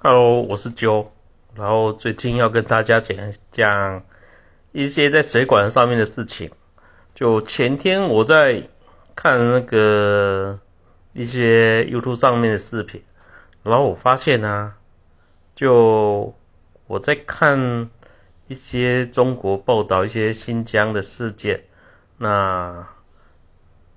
Hello，我是九，然后最近要跟大家讲讲一些在水管上面的事情。就前天我在看那个一些 YouTube 上面的视频，然后我发现呢，就我在看一些中国报道一些新疆的事件，那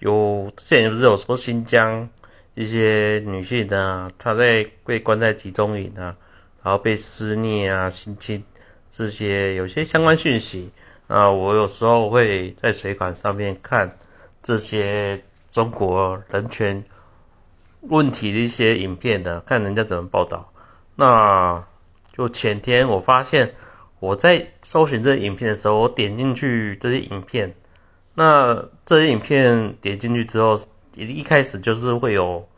有之前不是有说新疆？一些女性啊，她在被关在集中营啊，然后被施虐啊、性侵这些有些相关讯息啊，我有时候会在水管上面看这些中国人权问题的一些影片的，看人家怎么报道。那就前天我发现我在搜寻这些影片的时候，我点进去这些影片，那这些影片点进去之后。一一开始就是会有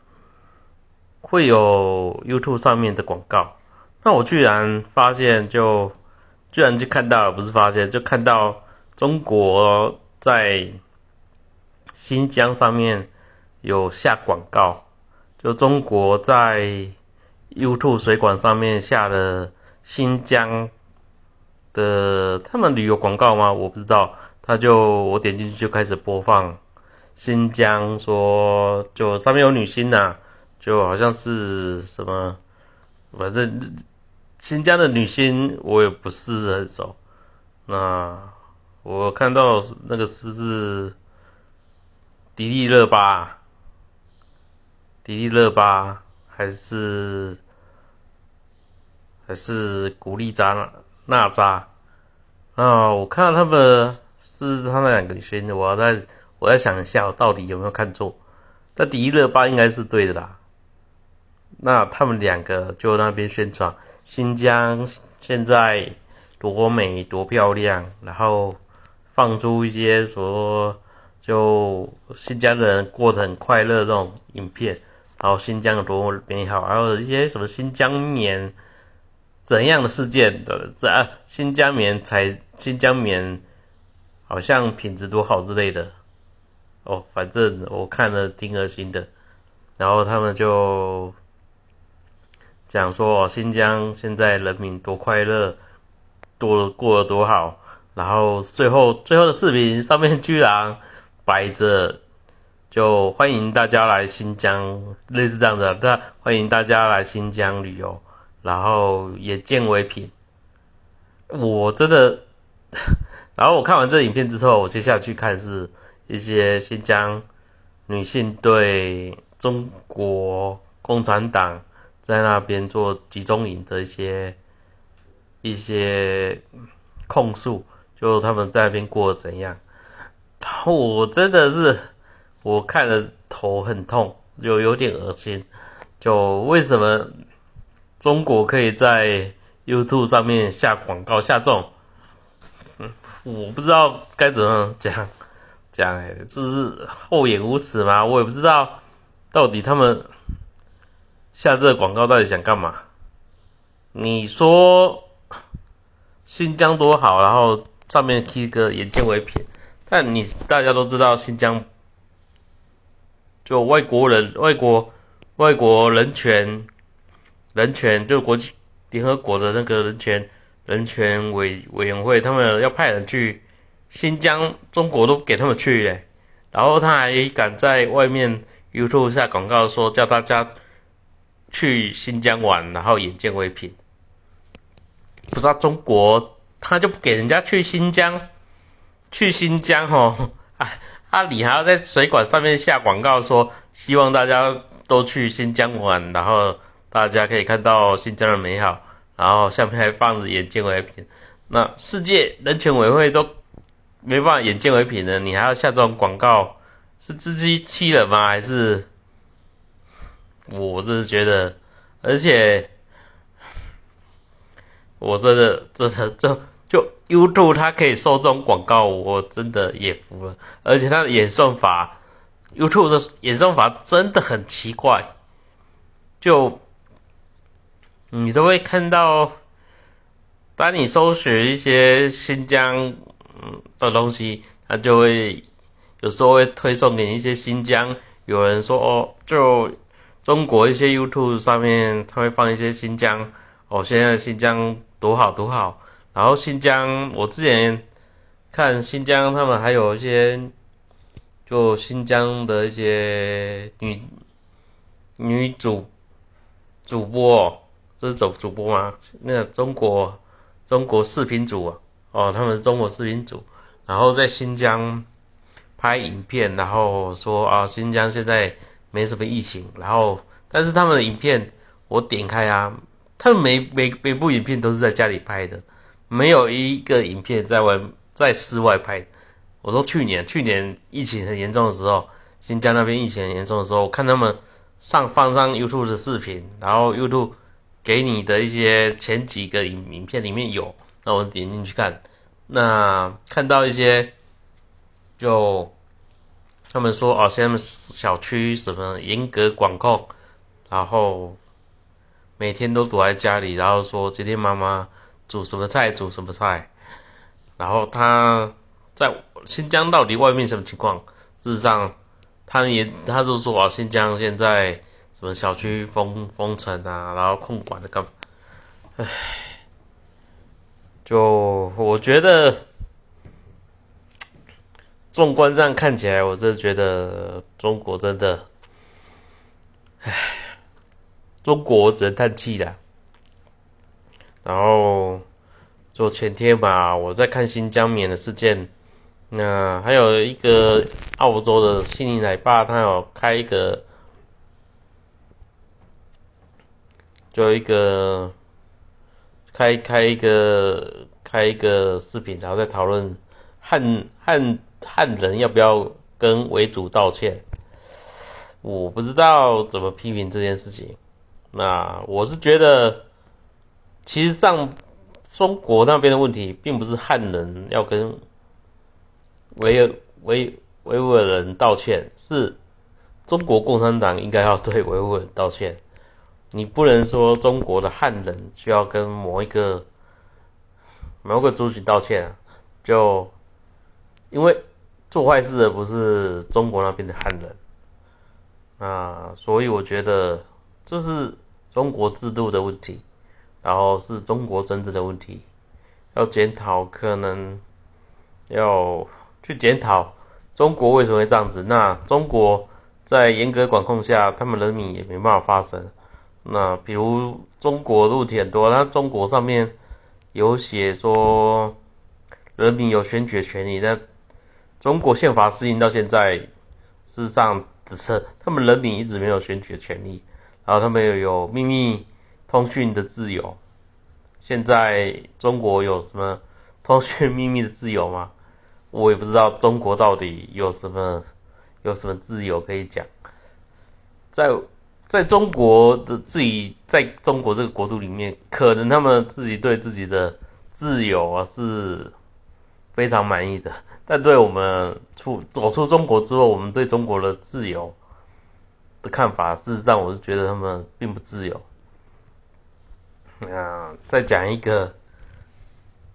会有 YouTube 上面的广告，那我居然发现就居然就看到了，不是发现就看到中国在新疆上面有下广告，就中国在 YouTube 水管上面下的新疆的他们旅游广告吗？我不知道，他就我点进去就开始播放。新疆说，就上面有女星呐，就好像是什么，反正新疆的女星我也不是很熟。那我看到那个是不是迪丽热巴？迪丽热巴还是还是古力扎娜扎？啊，我看到他们是他们两个女星，我在。我在想一下，我到底有没有看错？那迪丽热巴应该是对的啦。那他们两个就那边宣传新疆现在多美多漂亮，然后放出一些说就新疆人过得很快乐这种影片，然后新疆有多美好，还有一些什么新疆棉怎样的事件的，这新疆棉才新疆棉好像品质多好之类的。哦，反正我看了挺恶心的，然后他们就讲说新疆现在人民多快乐，多过得多好，然后最后最后的视频上面居然摆着就欢迎大家来新疆，类似这样的，大欢迎大家来新疆旅游，然后也见为凭，我真的，然后我看完这影片之后，我接下去看是。一些新疆女性对中国共产党在那边做集中营的一些一些控诉，就他们在那边过得怎样？我真的是我看了头很痛，就有点恶心。就为什么中国可以在 YouTube 上面下广告下这种？嗯，我不知道该怎么讲。讲哎，就是厚颜无耻嘛？我也不知道，到底他们下这个广告到底想干嘛？你说新疆多好，然后上面贴个眼见为凭，但你大家都知道新疆，就外国人、外国、外国人权、人权，就国际联合国的那个人权人权委委员会，他们要派人去。新疆中国都给他们去嘞，然后他还敢在外面 YouTube 下广告说叫大家去新疆玩，然后眼见为凭。不知道中国他就不给人家去新疆，去新疆哦，哎，阿里还要在水管上面下广告说希望大家都去新疆玩，然后大家可以看到新疆的美好，然后下面还放着眼见为凭。那世界人权委员会都。没办法，眼见为凭的，你还要下这种广告，是自欺欺人吗？还是我真是觉得，而且我真的真的就就 YouTube 它可以收这种广告，我真的也服了。而且它的演算法，YouTube 的演算法真的很奇怪，就你都会看到，当你搜寻一些新疆。嗯，的东西，他就会有时候会推送给一些新疆，有人说哦，就中国一些 YouTube 上面，他会放一些新疆哦，现在新疆多好多好。然后新疆，我之前看新疆，他们还有一些就新疆的一些女女主主播，这是主主播吗？那中国中国视频主啊，哦，他们是中国视频组，然后在新疆拍影片，然后说啊，新疆现在没什么疫情，然后但是他们的影片我点开啊，他们每每每部影片都是在家里拍的。没有一个影片在外在室外拍。我说去年去年疫情很严重的时候，新疆那边疫情很严重的时候，我看他们上放上 YouTube 的视频，然后 YouTube 给你的一些前几个影影片里面有，那我点进去看，那看到一些就他们说哦，现在小区什么严格管控，然后每天都躲在家里，然后说今天妈妈。煮什么菜？煮什么菜？然后他在新疆到底外面什么情况？事实上，他也他就说啊，新疆现在什么小区封封城啊，然后控管的干嘛，唉，就我觉得，纵观这样看起来，我真的觉得中国真的，唉，中国只能叹气了。然后就前天吧，我在看新疆棉的事件，那还有一个澳洲的悉尼奶爸，他有开一个，就一个开开一个开一个视频，然后在讨论汉汉汉人要不要跟维族道歉，我不知道怎么批评这件事情，那我是觉得。其实上，中国那边的问题，并不是汉人要跟维维维吾尔人道歉，是中国共产党应该要对维吾尔道歉。你不能说中国的汉人需要跟某一个某个族群道歉啊，就因为做坏事的不是中国那边的汉人啊，所以我觉得这是中国制度的问题。然后是中国政治的问题，要检讨，可能要去检讨中国为什么会这样子。那中国在严格管控下，他们人民也没办法发声。那比如中国问题很多，那中国上面有写说人民有选举的权利，那中国宪法施行到现在，事实上只是他们人民一直没有选举的权利，然后他们又有秘密。通讯的自由，现在中国有什么通讯秘密的自由吗？我也不知道中国到底有什么有什么自由可以讲。在在中国的自己在中国这个国度里面，可能他们自己对自己的自由啊是非常满意的，但对我们出走出中国之后，我们对中国的自由的看法，事实上我是觉得他们并不自由。啊，再讲一个，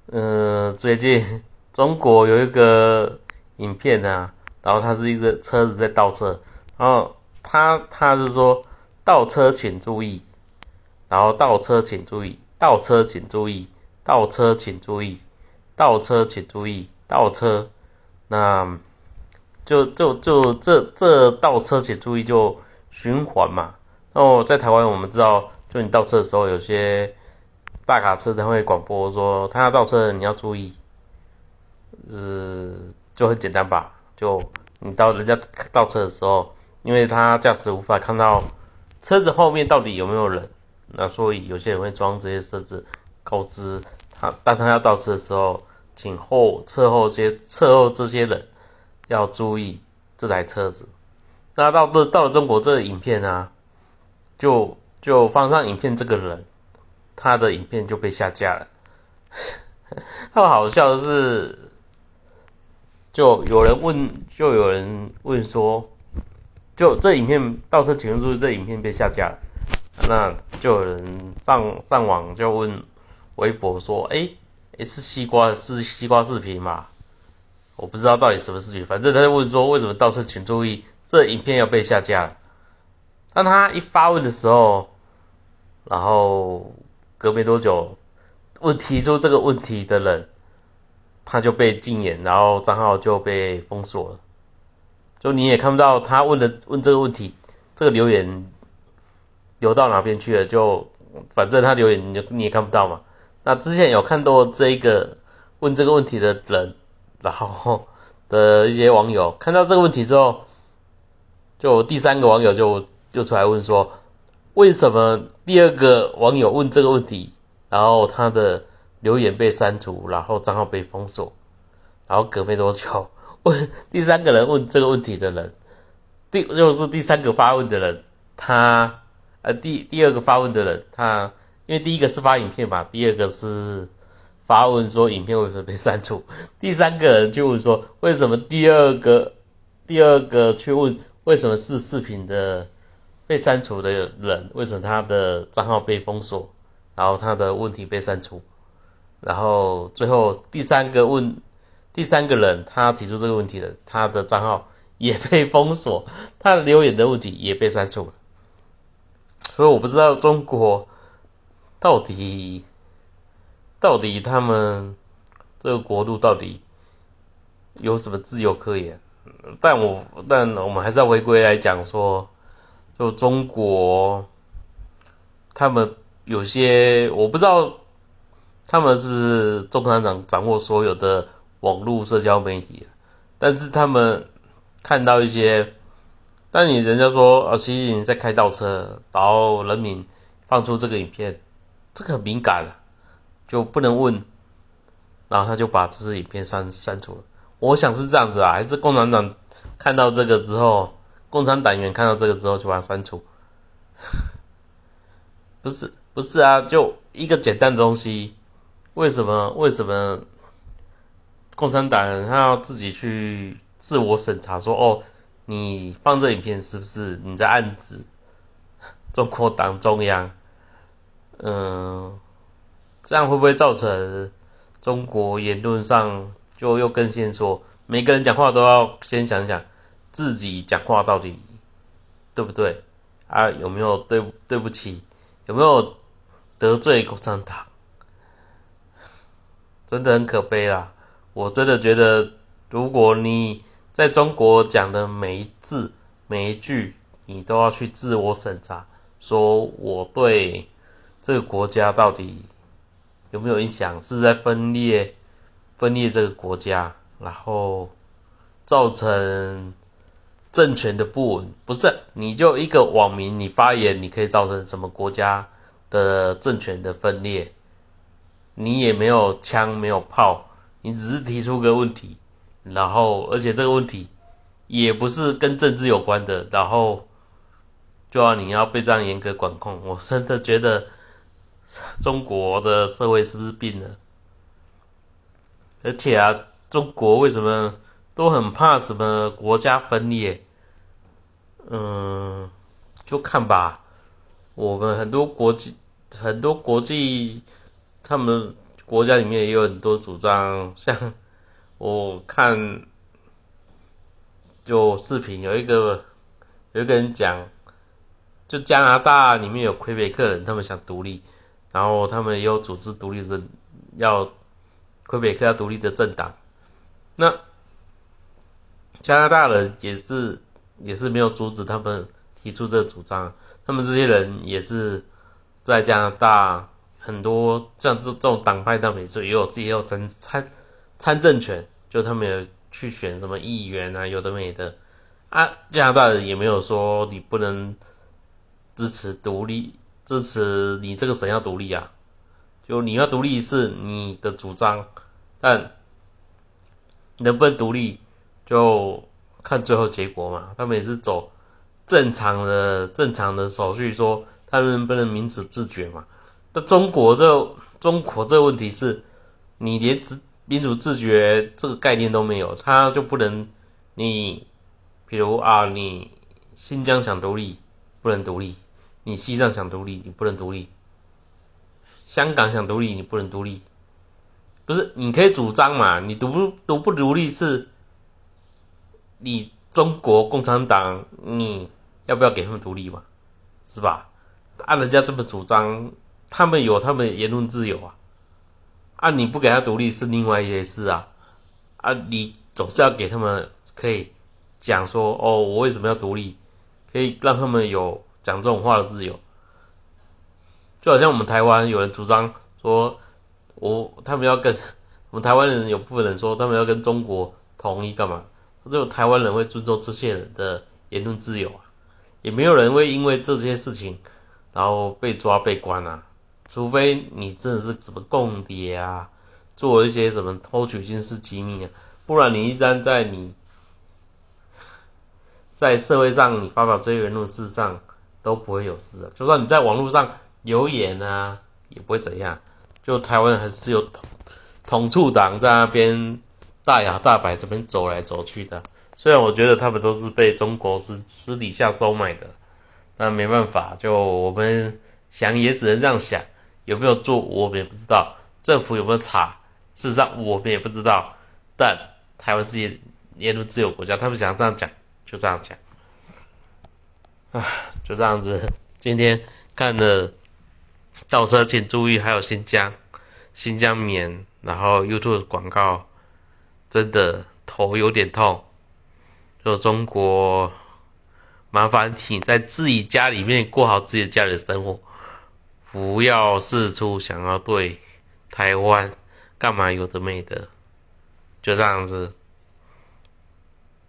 呃，最近中国有一个影片啊，然后它是一个车子在倒车，然后他他是说倒车请注意，然后倒车请注意，倒车请注意，倒车请注意，倒车请注意，倒车，那就就就这这倒车请注意就循环嘛，然后在台湾我们知道。就你倒车的时候，有些大卡车他会广播说，他要倒车，你要注意。呃，就很简单吧，就你到人家倒车的时候，因为他驾驶无法看到车子后面到底有没有人，那所以有些人会装这些设置，告知他，当他要倒车的时候，请后侧后这些侧后这些人要注意这台车子。那到这到了中国，这个影片啊，就。就放上影片，这个人他的影片就被下架了。他好笑的是，就有人问，就有人问说，就这影片倒车请注意，这影片被下架了。那就有人上上网就问微博说，哎，是西瓜是西瓜视频嘛？我不知道到底什么视频，反正他就问说，为什么倒车请注意，这影片要被下架了？当他一发问的时候，然后隔没多久，问提出这个问题的人，他就被禁言，然后账号就被封锁了。就你也看不到他问的问这个问题，这个留言留到哪边去了？就反正他留言你你也看不到嘛。那之前有看到这一个问这个问题的人，然后 的一些网友看到这个问题之后，就第三个网友就就出来问说，为什么第二个网友问这个问题，然后他的留言被删除，然后账号被封锁，然后隔没多久，问 第三个人问这个问题的人，第就是第三个发问的人，他呃第第二个发问的人他。因为第一个是发影片嘛，第二个是发问说影片为什么被删除，第三个人就问说为什么第二个第二个去问为什么是视频的被删除的人为什么他的账号被封锁，然后他的问题被删除，然后最后第三个问第三个人他提出这个问题的他的账号也被封锁，他留言的问题也被删除了，所以我不知道中国。到底，到底他们这个国度到底有什么自由可言？但我但我们还是要回归来讲说，就中国，他们有些我不知道，他们是不是共产党掌握所有的网络社交媒体？但是他们看到一些，但你人家说啊，习近平在开倒车，然后人民放出这个影片。这个很敏感了，就不能问，然后他就把这支影片删删除了。我想是这样子啊，还是共产党看到这个之后，共产党员看到这个之后就把它删除？不是不是啊，就一个简单的东西，为什么为什么共产党他要自己去自我审查？说哦，你放这影片是不是你在暗指中国党中央？嗯，这样会不会造成中国言论上就又更先说，每个人讲话都要先想想自己讲话到底对不对啊？有没有对对不起？有没有得罪共产党？真的很可悲啦！我真的觉得，如果你在中国讲的每一字每一句，你都要去自我审查，说我对。这个国家到底有没有影响？是在分裂、分裂这个国家，然后造成政权的不稳？不是，你就一个网民，你发言，你可以造成什么国家的政权的分裂？你也没有枪，没有炮，你只是提出个问题，然后而且这个问题也不是跟政治有关的，然后就要你要被这样严格管控，我真的觉得。中国的社会是不是病了？而且啊，中国为什么都很怕什么国家分裂？嗯，就看吧。我们很多国际、很多国际，他们国家里面也有很多主张。像 我看，就视频有一个有一个人讲，就加拿大里面有魁北克人，他们想独立。然后他们也有组织独立的，要魁北克要独立的政党。那加拿大人也是也是没有阻止他们提出这个主张。他们这些人也是在加拿大很多像这这种党派，他们也有也有参参参政权，就他们有去选什么议员啊，有的没的啊。加拿大人也没有说你不能支持独立。支持你这个省要独立啊，就你要独立是你的主张，但能不能独立就看最后结果嘛。他们也是走正常的正常的手续，说他们不能民主自决嘛？那中国这中国这问题是，你连自民主自觉这个概念都没有，他就不能你，比如啊，你新疆想独立不能独立。你西藏想独立，你不能独立；香港想独立，你不能独立。不是，你可以主张嘛？你独不独不独立是，你中国共产党，你要不要给他们独立嘛？是吧？按人家这么主张，他们有他们言论自由啊，啊，你不给他独立是另外一件事啊，啊，你总是要给他们可以讲说，哦，我为什么要独立，可以让他们有讲这种话的自由，就好像我们台湾有人主张说，我他们要跟我们台湾人有部分人说，他们要跟中国统一干嘛？只有台湾人会尊重这些人的言论自由啊，也没有人会因为这些事情。然后被抓被关啊，除非你真的是什么共谍啊，做一些什么偷取军事机密啊，不然你一旦在你，在社会上你发表这些言论，事实上都不会有事啊。就算你在网络上留言啊，也不会怎样。就台湾还是有统统促党在那边大摇大摆这边走来走去的，虽然我觉得他们都是被中国私私底下收买的。那没办法，就我们想也只能这样想，有没有做我们也不知道，政府有没有查，事实上我们也不知道。但台湾是言论自由国家，他们想这样讲就这样讲，啊，就这样子。今天看的倒车请注意，还有新疆新疆棉，然后 YouTube 广告，真的头有点痛，就中国。麻烦你在自己家里面过好自己的家里的生活，不要四处想要对台湾干嘛有的没的，就这样子。